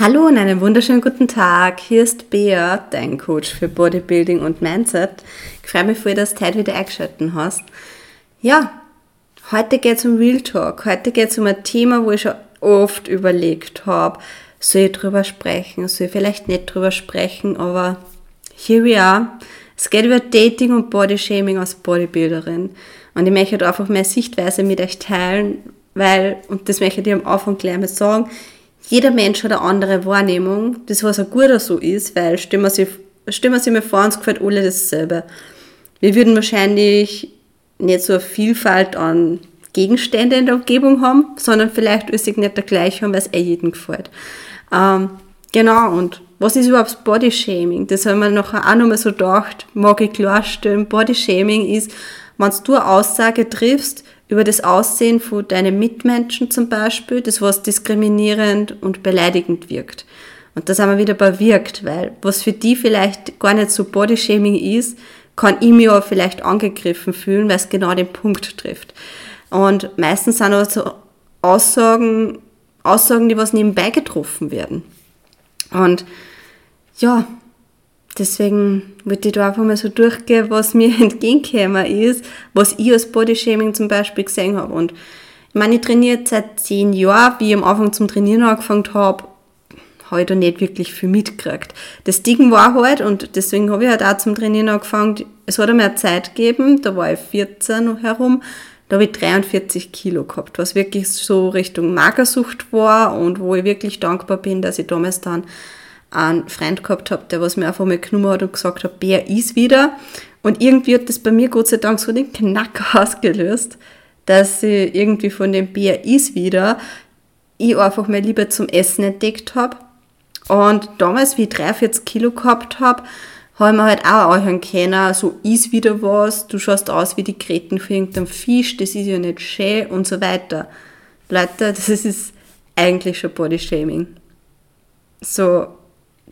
Hallo und einen wunderschönen guten Tag. Hier ist Bea, dein Coach für Bodybuilding und Mindset. Ich freue mich voll, dass du heute wieder eingeschaltet hast. Ja, heute geht es um Real Talk. Heute geht es um ein Thema, wo ich schon oft überlegt habe, soll ich drüber sprechen, soll ich vielleicht nicht drüber sprechen, aber here we are. Es geht über Dating und Bodyshaming als Bodybuilderin. Und ich möchte einfach meine Sichtweise mit euch teilen, weil, und das möchte ich am Anfang gleich mal sagen, jeder Mensch hat eine andere Wahrnehmung, das was auch gut so ist, weil stellen wir sich, mal vor, uns gefällt alle dasselbe. Wir würden wahrscheinlich nicht so eine Vielfalt an Gegenstände in der Umgebung haben, sondern vielleicht ist nicht der gleiche weil es eh jedem gefällt. Ähm, genau, und was ist überhaupt Bodyshaming? Das haben wir nachher auch nochmal so gedacht, mag ich klarstellen. Bodyshaming ist, wenn du eine Aussage triffst, über das Aussehen von deinen Mitmenschen zum Beispiel, das was diskriminierend und beleidigend wirkt. Und das haben wir wieder bei wirkt, weil was für die vielleicht gar nicht so Bodyshaming ist, kann ich mir auch vielleicht angegriffen fühlen, weil es genau den Punkt trifft. Und meistens sind aber so Aussagen, Aussagen, die was nebenbei getroffen werden. Und ja, Deswegen würde ich da einfach mal so durchgehen, was mir entgegengekommen ist, was ich als Bodyshaming zum Beispiel gesehen habe. Und ich meine, ich trainiere seit zehn Jahren, wie ich am Anfang zum Trainieren angefangen habe, habe ich da nicht wirklich viel mitgekriegt. Das Ding war halt, und deswegen habe ich halt auch zum Trainieren angefangen, es hat eine Zeit gegeben, da war ich 14 herum, da habe ich 43 Kilo gehabt, was wirklich so Richtung Magersucht war und wo ich wirklich dankbar bin, dass ich damals dann einen Freund gehabt habe, der was mir einfach mal genommen hat und gesagt hat, Bär ist wieder. Und irgendwie hat das bei mir Gott sei Dank so den Knack ausgelöst, dass ich irgendwie von dem Bär ist wieder ich einfach mal lieber zum Essen entdeckt habe. Und damals, wie ich 43 Kilo gehabt habe, ich mir halt auch anhören können, so ist wieder was, du schaust aus wie die Kreten für irgendeinen Fisch, das ist ja nicht schön und so weiter. Leute, das ist eigentlich schon Bodyshaming. So,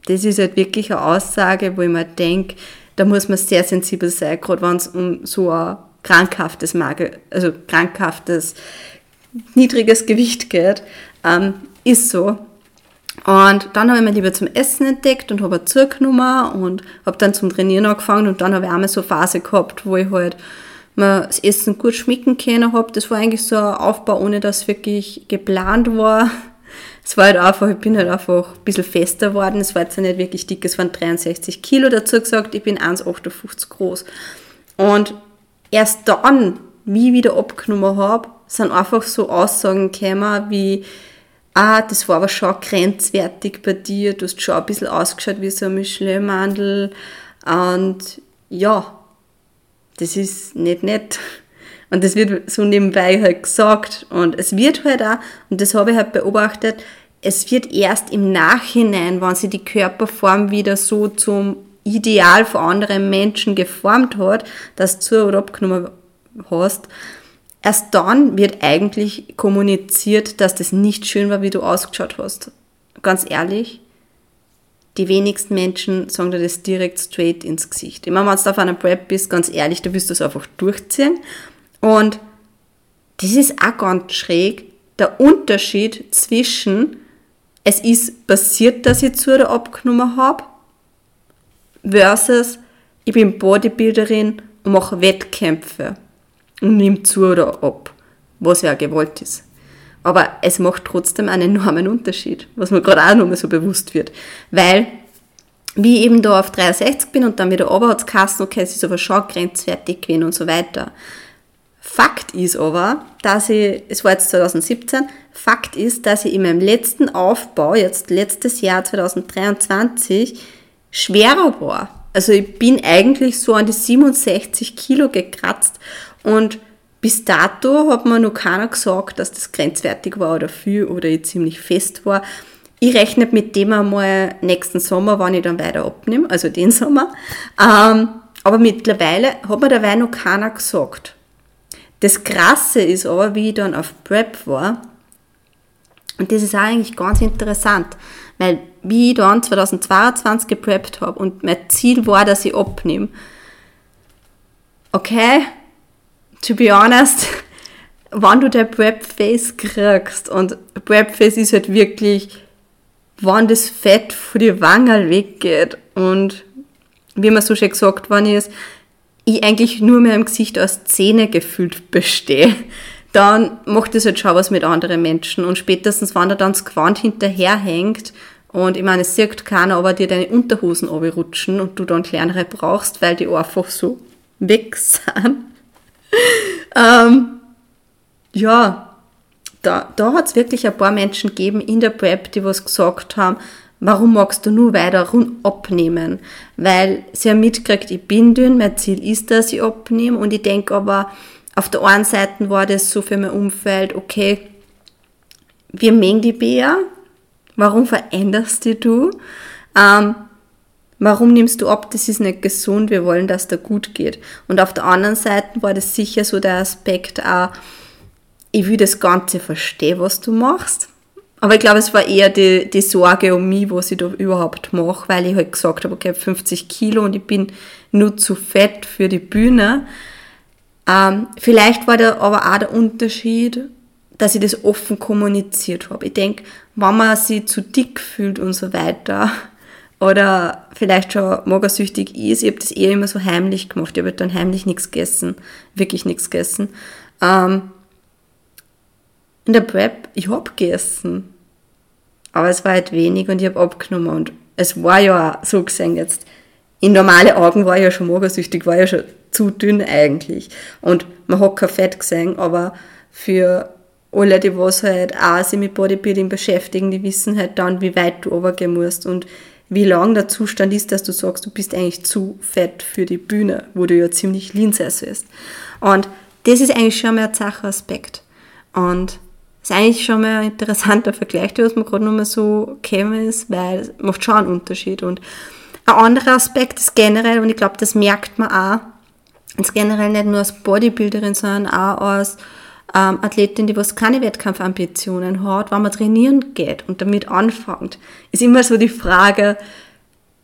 das ist halt wirklich eine Aussage, wo ich mir denke, da muss man sehr sensibel sein, gerade wenn es um so ein krankhaftes Magen, also krankhaftes, niedriges Gewicht geht, ähm, ist so. Und dann habe ich mir lieber zum Essen entdeckt und habe zugenommen und habe dann zum Trainieren angefangen und dann habe ich einmal so eine Phase gehabt, wo ich halt mir das Essen gut schmecken können habe. Das war eigentlich so ein Aufbau, ohne dass wirklich geplant war es war halt einfach, ich bin halt einfach ein bisschen fester geworden. Es war jetzt nicht wirklich dick, es waren 63 Kilo dazu gesagt. Ich bin 1,58 groß. Und erst dann, wie ich wieder abgenommen habe, sind einfach so Aussagen gekommen wie, ah, das war aber schon grenzwertig bei dir, du hast schon ein bisschen ausgeschaut wie so ein Michelin-Mandel. Und ja, das ist nicht nett. Und das wird so nebenbei halt gesagt. Und es wird halt auch, und das habe ich halt beobachtet, es wird erst im Nachhinein, wenn sie die Körperform wieder so zum Ideal von anderen Menschen geformt hat, dass du oder abgenommen hast, erst dann wird eigentlich kommuniziert, dass das nicht schön war, wie du ausgeschaut hast. Ganz ehrlich, die wenigsten Menschen sagen dir das direkt straight ins Gesicht. Ich meine, wenn du auf einer Prep bist, ganz ehrlich, da wirst du es einfach durchziehen und das ist auch ganz schräg, der Unterschied zwischen es ist passiert, dass ich zu oder abgenommen habe, versus ich bin Bodybuilderin und mache Wettkämpfe und nehme zu oder ab, was ja gewollt ist. Aber es macht trotzdem einen enormen Unterschied, was mir gerade auch nochmal so bewusst wird. Weil, wie ich eben da auf 63 bin und dann wieder runter hat es okay, es ist aber schon grenzwertig gewesen und so weiter. Fakt ist aber, dass ich, es war jetzt 2017, Fakt ist, dass ich in meinem letzten Aufbau, jetzt letztes Jahr 2023, schwerer war. Also ich bin eigentlich so an die 67 Kilo gekratzt und bis dato hat mir noch keiner gesagt, dass das grenzwertig war oder viel oder ich ziemlich fest war. Ich rechne mit dem einmal nächsten Sommer, wann ich dann weiter abnehme, also den Sommer. Ähm, aber mittlerweile hat mir dabei noch keiner gesagt. Das Krasse ist aber, wie ich dann auf Prep war, und das ist auch eigentlich ganz interessant, weil wie ich dann 2022 gepreppt habe und mein Ziel war, dass ich abnehme, okay, to be honest, wenn du der Prep-Face kriegst und Prep-Face ist halt wirklich wann das Fett von die Wangen weggeht und wie man so schön gesagt worden ist, ich eigentlich nur mehr im Gesicht aus Zähne gefühlt bestehe, dann macht das halt schon was mit anderen Menschen. Und spätestens, wenn er dann das Gewand hinterherhängt und ich meine, es sieht keiner, aber dir deine Unterhosen rutschen und du dann kleinere brauchst, weil die einfach so weg sind. ähm, ja, da, da hat es wirklich ein paar Menschen gegeben in der Prep, die was gesagt haben, warum magst du nur weiter abnehmen? Weil sie haben mitgekriegt, ich bin dünn, mein Ziel ist, dass ich abnehme und ich denke aber, auf der einen Seite war das so für mein Umfeld, okay, wir mengen die Bär, warum veränderst die du? Ähm, warum nimmst du ab, das ist nicht gesund, wir wollen, dass da gut geht. Und auf der anderen Seite war das sicher so der Aspekt auch, ich will das Ganze verstehen, was du machst. Aber ich glaube, es war eher die, die Sorge um mich, was ich da überhaupt mache, weil ich halt gesagt habe, okay, 50 Kilo und ich bin nur zu fett für die Bühne. Ähm, vielleicht war da aber auch der Unterschied, dass ich das offen kommuniziert habe. Ich denke, wenn man sich zu dick fühlt und so weiter, oder vielleicht schon magersüchtig ist, ich habe das eher immer so heimlich gemacht. Ich habe dann heimlich nichts gegessen, wirklich nichts gegessen. Ähm, in der Prep, ich habe gegessen, aber es war halt wenig und ich habe abgenommen und es war ja so gesehen jetzt, in normale Augen war ich ja schon magersüchtig, war ja schon zu dünn eigentlich und man hat kein Fett gesehen, aber für alle, die was halt auch sich mit Bodybuilding beschäftigen, die wissen halt dann, wie weit du runtergehen musst und wie lang der Zustand ist, dass du sagst, du bist eigentlich zu fett für die Bühne, wo du ja ziemlich lean sein sollst. Und das ist eigentlich schon mal ein Sachaspekt. Und ist eigentlich schon mal ein interessanter Vergleich, was mir gerade nochmal so gekommen ist, weil es macht schon einen Unterschied. Und ein anderer Aspekt ist generell, und ich glaube, das merkt man auch, ist generell nicht nur als Bodybuilderin, sondern auch als ähm, Athletin, die was keine Wettkampfambitionen hat, wenn man trainieren geht und damit anfängt, ist immer so die Frage,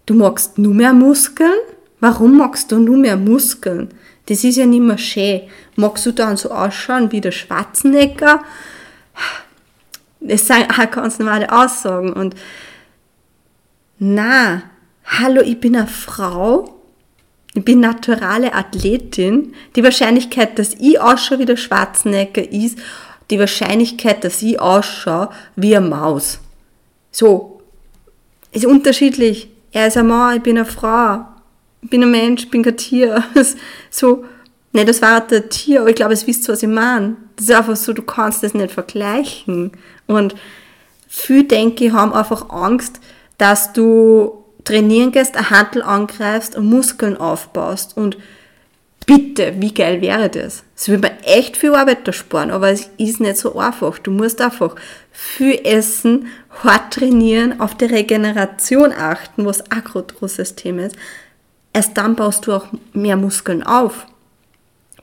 du magst nur mehr Muskeln? Warum magst du nur mehr Muskeln? Das ist ja nicht mehr schön. Magst du dann so ausschauen wie der Schwarzenegger? Das sind auch ganz normale Aussagen. Und na, hallo, ich bin eine Frau ich bin naturale Athletin. Die Wahrscheinlichkeit, dass ich ausschaue wie der Schwarzenegger ist, die Wahrscheinlichkeit, dass ich ausschaue wie eine Maus. So. Ist unterschiedlich. Er ist ein Mann, ich bin eine Frau. Ich bin ein Mensch, ich bin kein Tier. So. Ne, das war ein Tier, aber ich glaube, es wisst, was ich meine. Das ist einfach so, du kannst das nicht vergleichen. Und viele, denke ich, haben einfach Angst, dass du trainieren gehst, ein Handel angreifst und Muskeln aufbaust und bitte, wie geil wäre das? Es würde mir echt viel Arbeit da sparen, aber es ist nicht so einfach. Du musst einfach viel essen, hart trainieren, auf die Regeneration achten, was ein großes Thema ist. Erst dann baust du auch mehr Muskeln auf.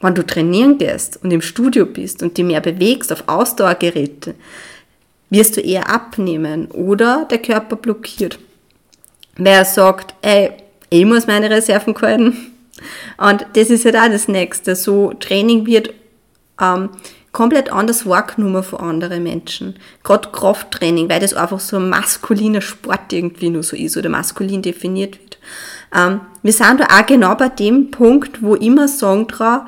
Wenn du trainieren gehst und im Studio bist und dich mehr bewegst auf Ausdauergeräte, wirst du eher abnehmen oder der Körper blockiert. Wer sagt, ey, ich muss meine Reserven halten. Und das ist halt auch das Nächste. So Training wird ähm, komplett anders wahrgenommen von anderen Menschen. Gerade Krafttraining, weil das einfach so ein maskuliner Sport irgendwie nur so ist oder maskulin definiert wird. Ähm, wir sind da auch genau bei dem Punkt, wo immer sagen drauf,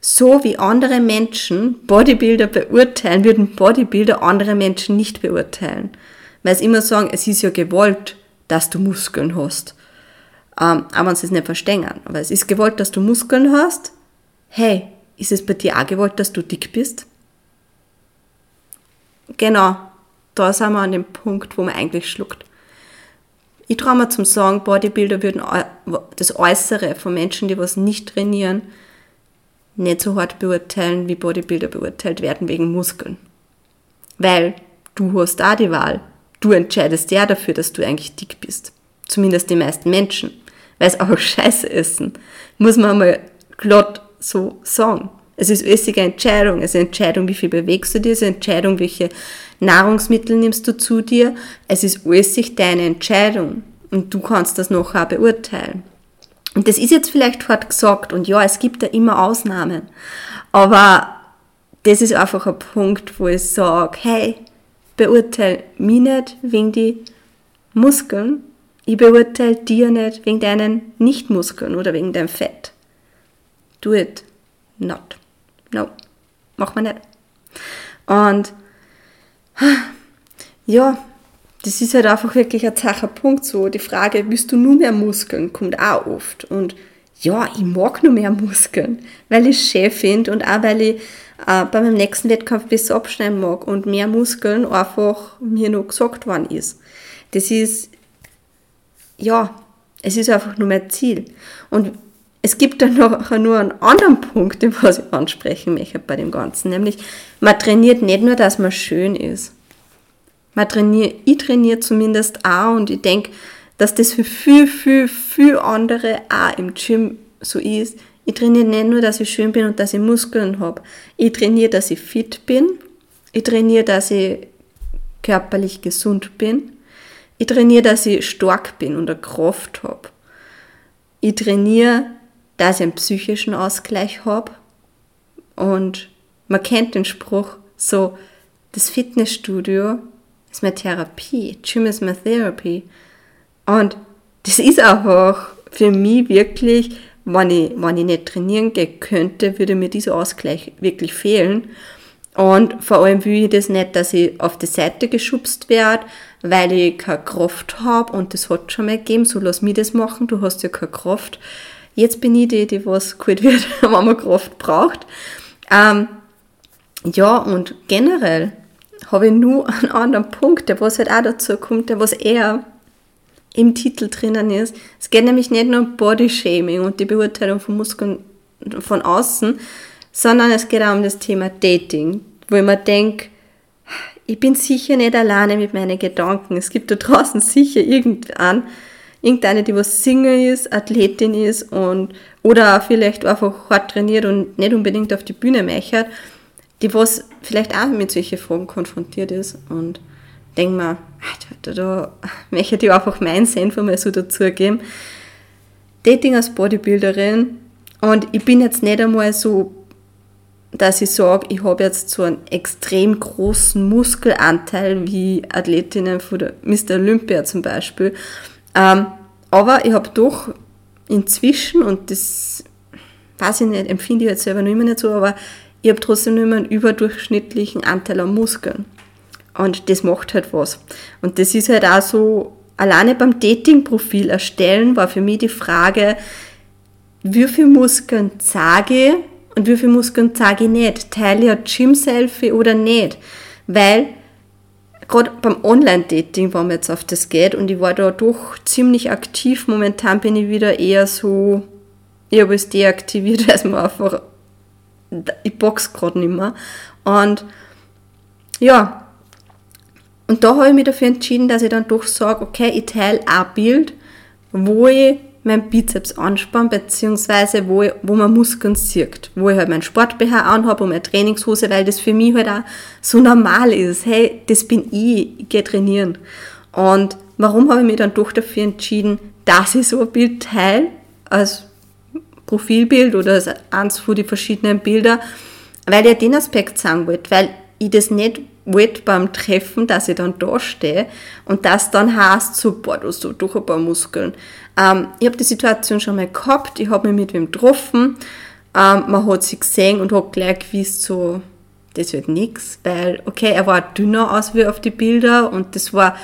so wie andere Menschen Bodybuilder beurteilen, würden Bodybuilder andere Menschen nicht beurteilen. Weil sie immer sagen, es ist ja gewollt dass du Muskeln hast. Ähm, aber sie es nicht verstehen. Aber es ist gewollt, dass du Muskeln hast. Hey, ist es bei dir auch gewollt, dass du dick bist? Genau, da sind wir an dem Punkt, wo man eigentlich schluckt. Ich traue mir zum sagen, Bodybuilder würden das Äußere von Menschen, die was nicht trainieren, nicht so hart beurteilen, wie Bodybuilder beurteilt werden wegen Muskeln. Weil du hast da die Wahl du entscheidest ja dafür, dass du eigentlich dick bist. Zumindest die meisten Menschen. Weil es auch Scheiße essen. Muss man mal glatt so sagen. Es ist alles eine Entscheidung. Es ist eine Entscheidung, wie viel bewegst du dir. Es ist eine Entscheidung, welche Nahrungsmittel nimmst du zu dir. Es ist alles deine Entscheidung. Und du kannst das auch beurteilen. Und das ist jetzt vielleicht hart gesagt. Und ja, es gibt ja immer Ausnahmen. Aber das ist einfach ein Punkt, wo ich sage, hey, beurteile mich nicht wegen die Muskeln, ich beurteile dir nicht wegen deinen Nichtmuskeln oder wegen deinem Fett. Do it not. No, mach man nicht. Und ja, das ist halt einfach wirklich ein zacher Punkt so. Die Frage, willst du nur mehr Muskeln, kommt auch oft. Und ja, ich mag nur mehr Muskeln, weil ich schön finde und auch weil ich äh, bei meinem nächsten Wettkampf besser abschneiden mag und mehr Muskeln einfach mir noch gesagt worden ist. Das ist, ja, es ist einfach nur mein Ziel. Und es gibt dann noch nur einen anderen Punkt, den was ich ansprechen möchte bei dem Ganzen, nämlich man trainiert nicht nur, dass man schön ist. Man trainiert, ich trainiere zumindest auch und ich denke, dass das für viel, viel, viel andere auch im Gym so ist. Ich trainiere nicht nur, dass ich schön bin und dass ich Muskeln habe. Ich trainiere, dass ich fit bin. Ich trainiere, dass ich körperlich gesund bin. Ich trainiere, dass ich stark bin und eine Kraft habe. Ich trainiere, dass ich einen psychischen Ausgleich habe. Und man kennt den Spruch so, das Fitnessstudio ist meine Therapie, Gym ist meine Therapy. Und das ist einfach für mich wirklich, wenn ich, wenn ich nicht trainieren gehen könnte, würde mir dieser Ausgleich wirklich fehlen. Und vor allem will ich das nicht, dass ich auf die Seite geschubst werde, weil ich keine Kraft habe und das hat schon mal gegeben, so lass mich das machen, du hast ja keine Kraft. Jetzt bin ich die, die was geholt wird, wenn man Kraft braucht. Ähm, ja, und generell habe ich nur einen anderen Punkt, der was halt auch dazu kommt, der was eher im Titel drinnen ist. Es geht nämlich nicht nur um Bodyshaming und die Beurteilung von Muskeln von außen, sondern es geht auch um das Thema Dating, wo ich mir denke, ich bin sicher nicht alleine mit meinen Gedanken. Es gibt da draußen sicher irgendeinen, irgendeine, die was Single ist, Athletin ist und oder vielleicht einfach hart trainiert und nicht unbedingt auf die Bühne mechert, die was vielleicht auch mit solchen Fragen konfrontiert ist und denke mir, da, da möchte ich einfach meinen Senf einmal so dazugeben. Dating als Bodybuilderin und ich bin jetzt nicht einmal so, dass ich sage, ich habe jetzt so einen extrem großen Muskelanteil wie Athletinnen von der Mr. Olympia zum Beispiel. Ähm, aber ich habe doch inzwischen, und das weiß ich nicht, empfinde ich jetzt selber noch immer nicht so, aber ich habe trotzdem nur immer einen überdurchschnittlichen Anteil an Muskeln. Und das macht halt was. Und das ist halt auch so, alleine beim Dating-Profil erstellen war für mich die Frage, wie viel Muskeln zeige ich und wie viel Muskeln zeige ich nicht? Teile ich ein Gym-Selfie oder nicht? Weil gerade beim Online-Dating, wenn man jetzt auf das geht, und ich war da doch ziemlich aktiv, momentan bin ich wieder eher so, ich habe es deaktiviert, es mir einfach, ich box gerade nicht mehr. Und ja, und da habe ich mich dafür entschieden, dass ich dann doch sage, okay, ich teile ein Bild, wo ich meinen Bizeps anspanne, beziehungsweise wo, ich, wo man Muskeln sieht, wo ich halt meinen Sport-BH anhabe und meine Trainingshose, weil das für mich halt auch so normal ist. Hey, das bin ich, ich gehe trainieren. Und warum habe ich mich dann doch dafür entschieden, dass ich so ein Bild teile, als Profilbild oder als eins von den verschiedenen Bildern, weil ich den Aspekt sagen wollte, weil ich das nicht wollte beim Treffen, dass ich dann da stehe und das dann heißt so, boah, du hast doch ein paar Muskeln. Ähm, ich habe die Situation schon mal gehabt, ich habe mich mit wem getroffen, ähm, man hat sich gesehen und hat gleich gewusst, so, das wird nichts, weil, okay, er war dünner aus wie auf die Bilder und das war,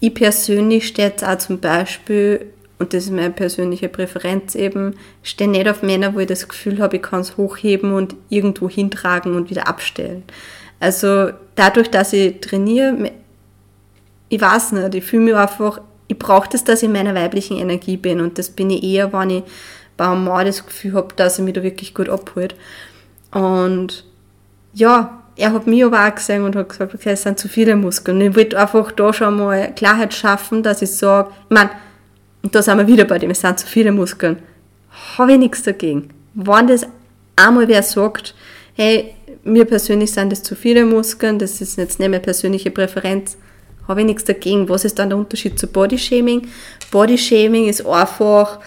ich persönlich stehe jetzt auch zum Beispiel, und das ist meine persönliche Präferenz eben, stehe nicht auf Männer, wo ich das Gefühl habe, ich kann es hochheben und irgendwo hintragen und wieder abstellen. Also dadurch, dass ich trainiere, ich weiß nicht, ich fühle mich einfach, ich brauche das, dass ich in meiner weiblichen Energie bin und das bin ich eher, wenn ich bei einem Mann das Gefühl habe, dass er mich da wirklich gut abholt. Und ja, er hat mich aber auch gesehen und hat gesagt, okay, es sind zu viele Muskeln. Ich wollte einfach da schon mal Klarheit schaffen, dass ich sage, ich meine, und da sind wir wieder bei dem, es sind zu viele Muskeln. Habe ich nichts dagegen. Wenn das einmal wer sagt, hey, mir persönlich sind das zu viele Muskeln, das ist jetzt nicht meine persönliche Präferenz, habe ich nichts dagegen. Was ist dann der Unterschied zu Bodyshaming? Bodyshaming ist einfach,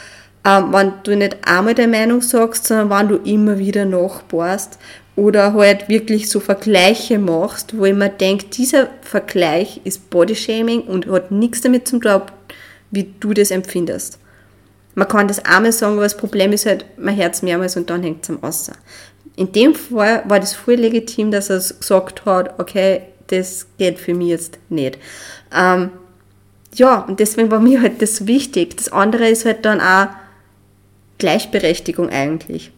ähm, wenn du nicht einmal deine Meinung sagst, sondern wenn du immer wieder nachbohrst. oder halt wirklich so Vergleiche machst, wo ich mir denke, dieser Vergleich ist Bodyshaming und hat nichts damit zu tun, wie du das empfindest. Man kann das einmal sagen, aber das Problem ist halt, man hört es mehrmals und dann hängt es am Außer. In dem Fall war das voll legitim, dass er gesagt hat, okay, das geht für mich jetzt nicht. Ähm, ja, und deswegen war mir halt das wichtig. Das andere ist halt dann auch Gleichberechtigung eigentlich.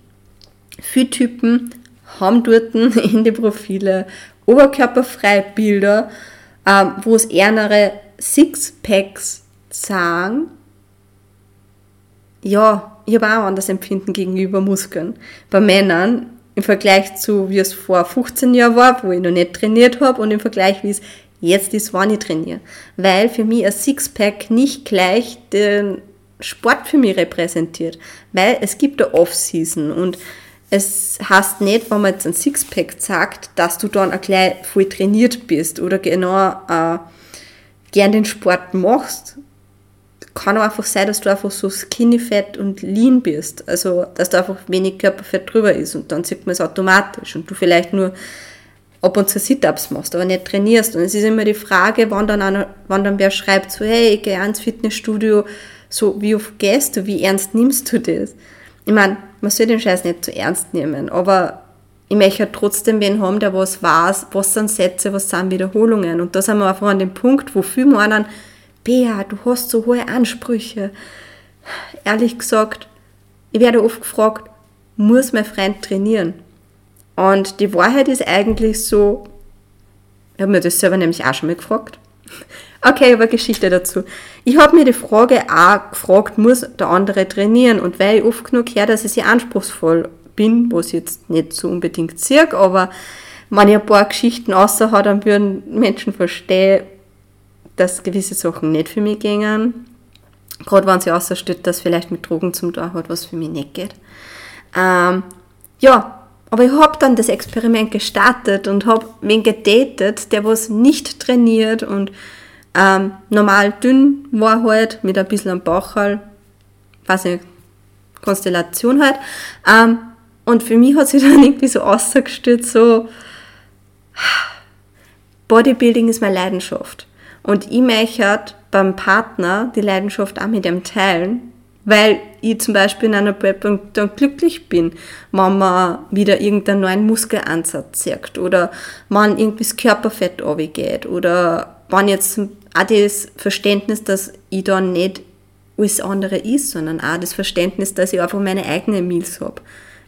Viele Typen haben dort in die Profile oberkörperfreie Bilder, ähm, wo es ärmere Sixpacks sagen. Ja, ich habe auch ein anderes Empfinden gegenüber Muskeln. Bei Männern im Vergleich zu, wie es vor 15 Jahren war, wo ich noch nicht trainiert habe, und im Vergleich, wie es jetzt ist, wann ich trainiere. Weil für mich ein Sixpack nicht gleich den Sport für mich repräsentiert. Weil es gibt eine Off-Season und es heißt nicht, wenn man jetzt ein Sixpack sagt, dass du dann auch gleich voll trainiert bist oder genau äh, gern den Sport machst. Kann auch einfach sein, dass du einfach so skinny fett und lean bist. Also, dass da einfach wenig Körperfett drüber ist und dann sieht man es automatisch und du vielleicht nur ab und zu Sit-Ups machst, aber nicht trainierst. Und es ist immer die Frage, wann dann, einer, wann dann wer schreibt so, hey, ich gehe ins Fitnessstudio, so, wie oft gehst du, wie ernst nimmst du das? Ich meine, man soll den Scheiß nicht zu ernst nehmen, aber ich möchte halt trotzdem wen haben, der was weiß, was sind Sätze, was sind Wiederholungen. Und da sind wir einfach an dem Punkt, wo viele meinen, Bea, du hast so hohe Ansprüche. Ehrlich gesagt, ich werde oft gefragt, muss mein Freund trainieren? Und die Wahrheit ist eigentlich so, ich habe mir das selber nämlich auch schon mal gefragt. Okay, aber Geschichte dazu. Ich habe mir die Frage auch gefragt, muss der andere trainieren? Und weil ich oft genug höre, dass ich sehr anspruchsvoll bin, was ich jetzt nicht so unbedingt sehe, aber wenn ich ein paar Geschichten außer habe, dann würden Menschen verstehen, dass gewisse Sachen nicht für mich gingen. Gerade wenn sie außersteht, dass vielleicht mit Drogen zum Tor hat, was für mich nicht geht. Ähm, ja, aber ich habe dann das Experiment gestartet und habe wen gedatet, der was nicht trainiert und ähm, normal dünn war halt, mit ein bisschen am Bauchhall, weiß nicht, Konstellation halt. Ähm, und für mich hat sich dann irgendwie so ausgestellt, so Bodybuilding ist meine Leidenschaft. Und ich möchte beim Partner die Leidenschaft auch mit ihm teilen weil ich zum Beispiel in einer Prep dann glücklich bin, wenn man wieder irgendeinen neuen Muskelansatz sieht oder man irgendwie das Körperfett runtergeht oder wenn jetzt auch das Verständnis, dass ich dann nicht alles andere ist, sondern auch das Verständnis, dass ich einfach meine eigenen Meals habe.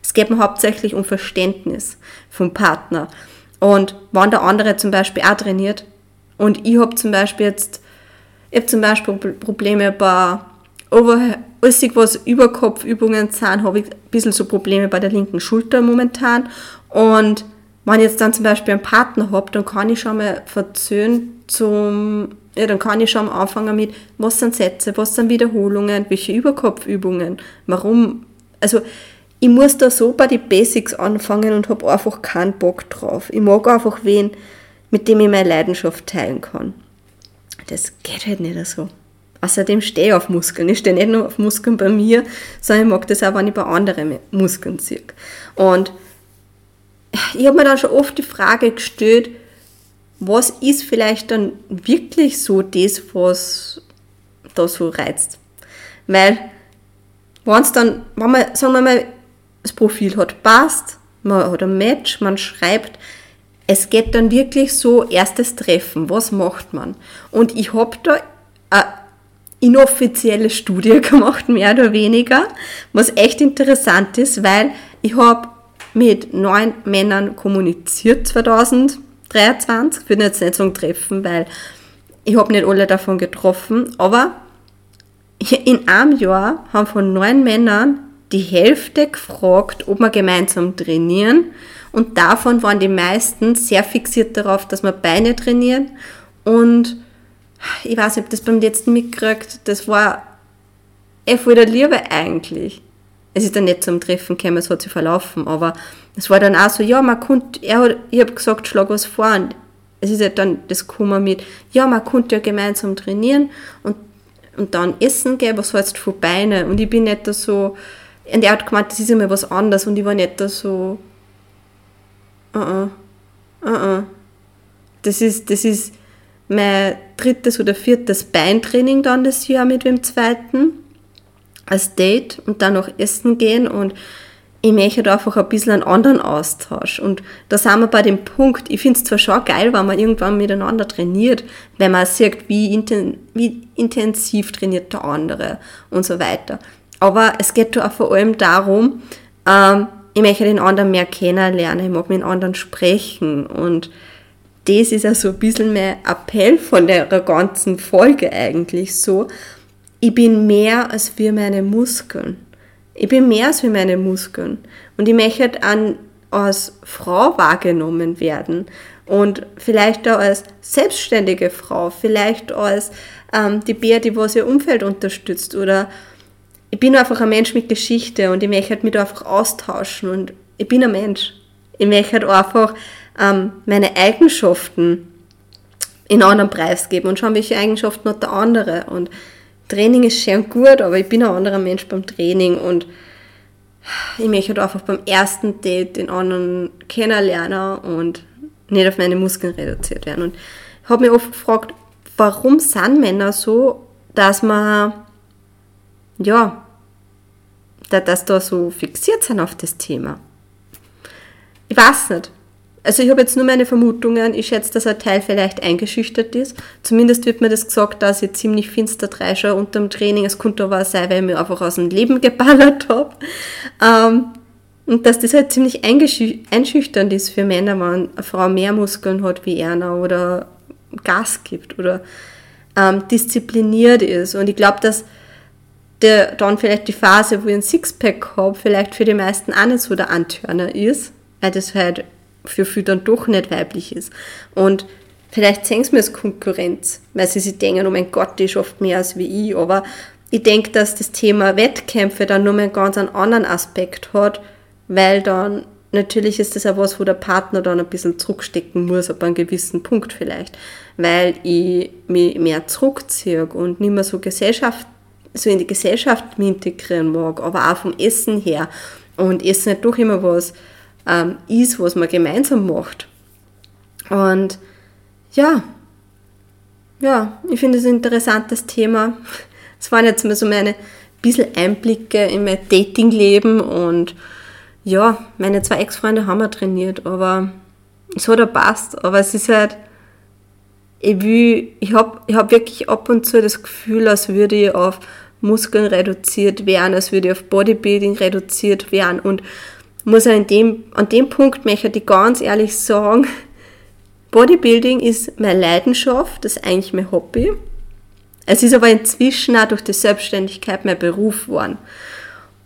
Es geht mir hauptsächlich um Verständnis vom Partner. Und wenn der andere zum Beispiel auch trainiert und ich habe zum Beispiel jetzt, ich habe zum Beispiel Probleme bei Over alles, was Überkopfübungen sind, habe ich ein bisschen so Probleme bei der linken Schulter momentan. Und wenn ich jetzt dann zum Beispiel einen Partner habe, dann kann ich schon mal verzöhnen zum, ja, dann kann ich schon mal anfangen mit, was sind Sätze, was sind Wiederholungen, welche Überkopfübungen, warum, also ich muss da so bei den Basics anfangen und habe einfach keinen Bock drauf. Ich mag einfach wen, mit dem ich meine Leidenschaft teilen kann. Das geht halt nicht so. Außerdem stehe ich auf Muskeln. Ich stehe nicht nur auf Muskeln bei mir, sondern ich mag das auch, wenn ich bei anderen Muskeln ziehe. Und ich habe mir dann schon oft die Frage gestellt, was ist vielleicht dann wirklich so das, was da so reizt? Weil, wenn es dann, wenn man, sagen wir mal, das Profil hat passt, man hat ein Match, man schreibt, es geht dann wirklich so erstes Treffen, was macht man? Und ich habe da inoffizielle Studie gemacht, mehr oder weniger, was echt interessant ist, weil ich habe mit neun Männern kommuniziert 2023. Ich würde jetzt nicht sagen treffen, weil ich habe nicht alle davon getroffen, aber in einem Jahr haben von neun Männern die Hälfte gefragt, ob wir gemeinsam trainieren und davon waren die meisten sehr fixiert darauf, dass wir Beine trainieren und ich weiß nicht, ob das beim letzten mitgekriegt, das war eh voll der Liebe eigentlich. Es ist dann nicht zum Treffen gekommen, es hat sich verlaufen, aber es war dann auch so, ja, man konnte, er hat, ich habe gesagt, schlag was vor und es ist ja dann das Kummer mit, ja, man konnte ja gemeinsam trainieren und, und dann essen gehen, was du von Beine? Und ich bin nicht da so, und er hat gemeint, das ist immer was anderes und ich war nicht da so, uh -uh. Uh -uh. Das ist, das ist mein drittes oder viertes Beintraining dann das Jahr mit dem zweiten als Date und dann noch essen gehen und ich möchte einfach ein bisschen einen anderen Austausch. Und da sind wir bei dem Punkt, ich finde es zwar schon geil, wenn man irgendwann miteinander trainiert, wenn man sieht, wie, inten wie intensiv trainiert der andere und so weiter. Aber es geht da vor allem darum, ähm, ich möchte den anderen mehr kennenlernen, ich mag mit den anderen sprechen und das ist ja so ein bisschen mein Appell von der ganzen Folge eigentlich so. Ich bin mehr als für meine Muskeln. Ich bin mehr als für meine Muskeln. Und ich möchte an, als Frau wahrgenommen werden. Und vielleicht auch als selbstständige Frau, vielleicht als ähm, die Bär, die was ihr Umfeld unterstützt. Oder ich bin einfach ein Mensch mit Geschichte und ich möchte mich einfach austauschen. Und ich bin ein Mensch. Ich möchte einfach ähm, meine Eigenschaften in anderen Preis geben und schauen, welche Eigenschaften hat der andere. Und Training ist schön gut, aber ich bin ein anderer Mensch beim Training und ich möchte halt einfach beim ersten Date den anderen kennenlernen und nicht auf meine Muskeln reduziert werden. Und ich habe mich oft gefragt, warum sind Männer so, dass man, ja, dass da so fixiert sind auf das Thema. Ich weiß nicht. Also ich habe jetzt nur meine Vermutungen. Ich schätze, dass ein Teil vielleicht eingeschüchtert ist. Zumindest wird mir das gesagt, dass ich ziemlich finster dreische unter dem Training. Es könnte aber auch sein, weil ich mich einfach aus dem Leben geballert habe. Ähm, und dass das halt ziemlich einschüchternd ist für Männer, wenn eine Frau mehr Muskeln hat wie einer oder Gas gibt oder ähm, diszipliniert ist. Und ich glaube, dass der, dann vielleicht die Phase, wo ich ein Sixpack habe, vielleicht für die meisten auch nicht so der Antörner ist, weil das halt für viele dann doch nicht weiblich ist. Und vielleicht sehen sie mir als Konkurrenz, weil sie sich denken, oh mein Gott, die schafft mehr als wie ich. Aber ich denke, dass das Thema Wettkämpfe dann nur einen ganz anderen Aspekt hat, weil dann natürlich ist das auch was, wo der Partner dann ein bisschen zurückstecken muss, ab einem gewissen Punkt vielleicht, weil ich mich mehr zurückziehe und nicht mehr so Gesellschaft, so in die Gesellschaft mich integrieren mag, aber auch vom Essen her. Und Essen ist doch immer was, ähm, ist, was man gemeinsam macht. Und ja, ja, ich finde es ein interessantes Thema. Es waren jetzt mal so meine bisschen Einblicke in mein Datingleben und ja, meine zwei Ex-Freunde haben wir trainiert, aber es hat auch passt, aber es ist halt, ich will, ich habe ich hab wirklich ab und zu das Gefühl, als würde ich auf Muskeln reduziert werden, als würde ich auf Bodybuilding reduziert werden und muss in dem, an dem Punkt möchte ich ganz ehrlich sagen, Bodybuilding ist meine Leidenschaft, das ist eigentlich mein Hobby. Es ist aber inzwischen auch durch die Selbstständigkeit mein Beruf geworden.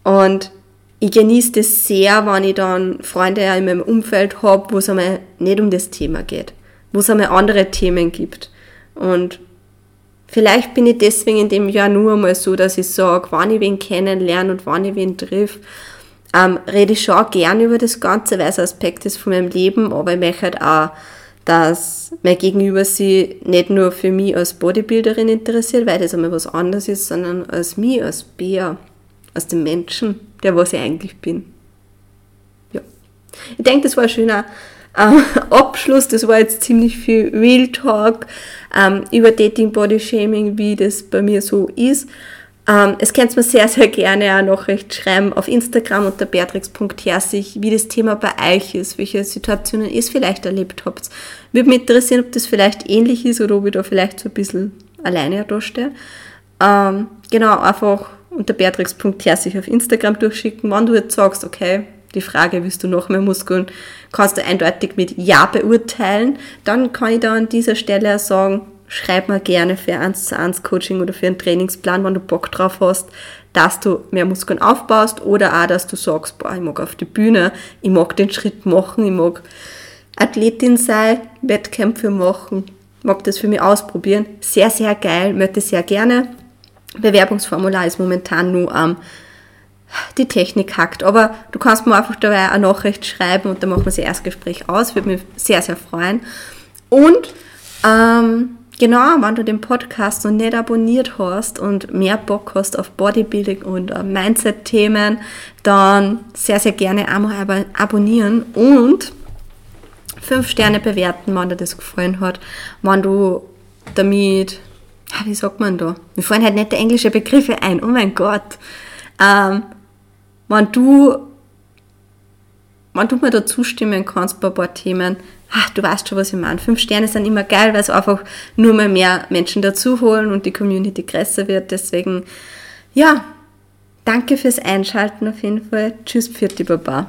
Und ich genieße das sehr, wenn ich dann Freunde in meinem Umfeld habe, wo es einmal nicht um das Thema geht, wo es einmal andere Themen gibt. Und vielleicht bin ich deswegen in dem Jahr nur einmal so, dass ich sage, wann ich wen kennenlerne und wann ich wen triff, ähm, rede ich schon gern über das Ganze, weil es Aspekt ist von meinem Leben, aber ich möchte halt auch, dass mein Gegenüber sie nicht nur für mich als Bodybuilderin interessiert, weil das einmal was anderes ist, sondern als mich, als Bär, als den Menschen, der was ich eigentlich bin. Ja. Ich denke, das war ein schöner äh, Abschluss. Das war jetzt ziemlich viel Real Talk ähm, über Dating Body Shaming, wie das bei mir so ist. Ähm, es könnt mir sehr, sehr gerne eine Nachricht schreiben auf Instagram unter beatrix.herzig, wie das Thema bei euch ist, welche Situationen ihr es vielleicht erlebt habt. Würde mich interessieren, ob das vielleicht ähnlich ist oder ob ich da vielleicht so ein bisschen alleine dastehe. Ähm, genau, einfach unter beatrix.herzig auf Instagram durchschicken, wenn du jetzt sagst, okay, die Frage, willst du noch mehr Muskeln, kannst du eindeutig mit Ja beurteilen, dann kann ich da an dieser Stelle sagen, schreib mir gerne für 1 zu 1 Coaching oder für einen Trainingsplan, wenn du Bock drauf hast, dass du mehr Muskeln aufbaust oder auch, dass du sagst, boah, ich mag auf die Bühne, ich mag den Schritt machen, ich mag Athletin sein, Wettkämpfe machen, mag das für mich ausprobieren. Sehr, sehr geil, möchte sehr gerne. Bewerbungsformular ist momentan nur am die Technik hackt. Aber du kannst mir einfach dabei eine Nachricht schreiben und dann machen wir das Erstgespräch aus. Würde mich sehr, sehr freuen. Und ähm, Genau, wenn du den Podcast noch nicht abonniert hast und mehr Bock hast auf Bodybuilding und uh, Mindset-Themen, dann sehr, sehr gerne einmal abonnieren. Und fünf Sterne bewerten, wenn dir das gefallen hat. Wenn du damit, wie sagt man da? Mir fallen halt nette englische Begriffe ein, oh mein Gott. Ähm, wenn du, wenn du mir da zustimmen kannst bei ein paar Themen, ach, du weißt schon, was ich meine. Fünf Sterne sind immer geil, weil es einfach nur mal mehr Menschen dazu holen und die Community größer wird. Deswegen, ja, danke fürs Einschalten auf jeden Fall. Tschüss, Pfirti Baba.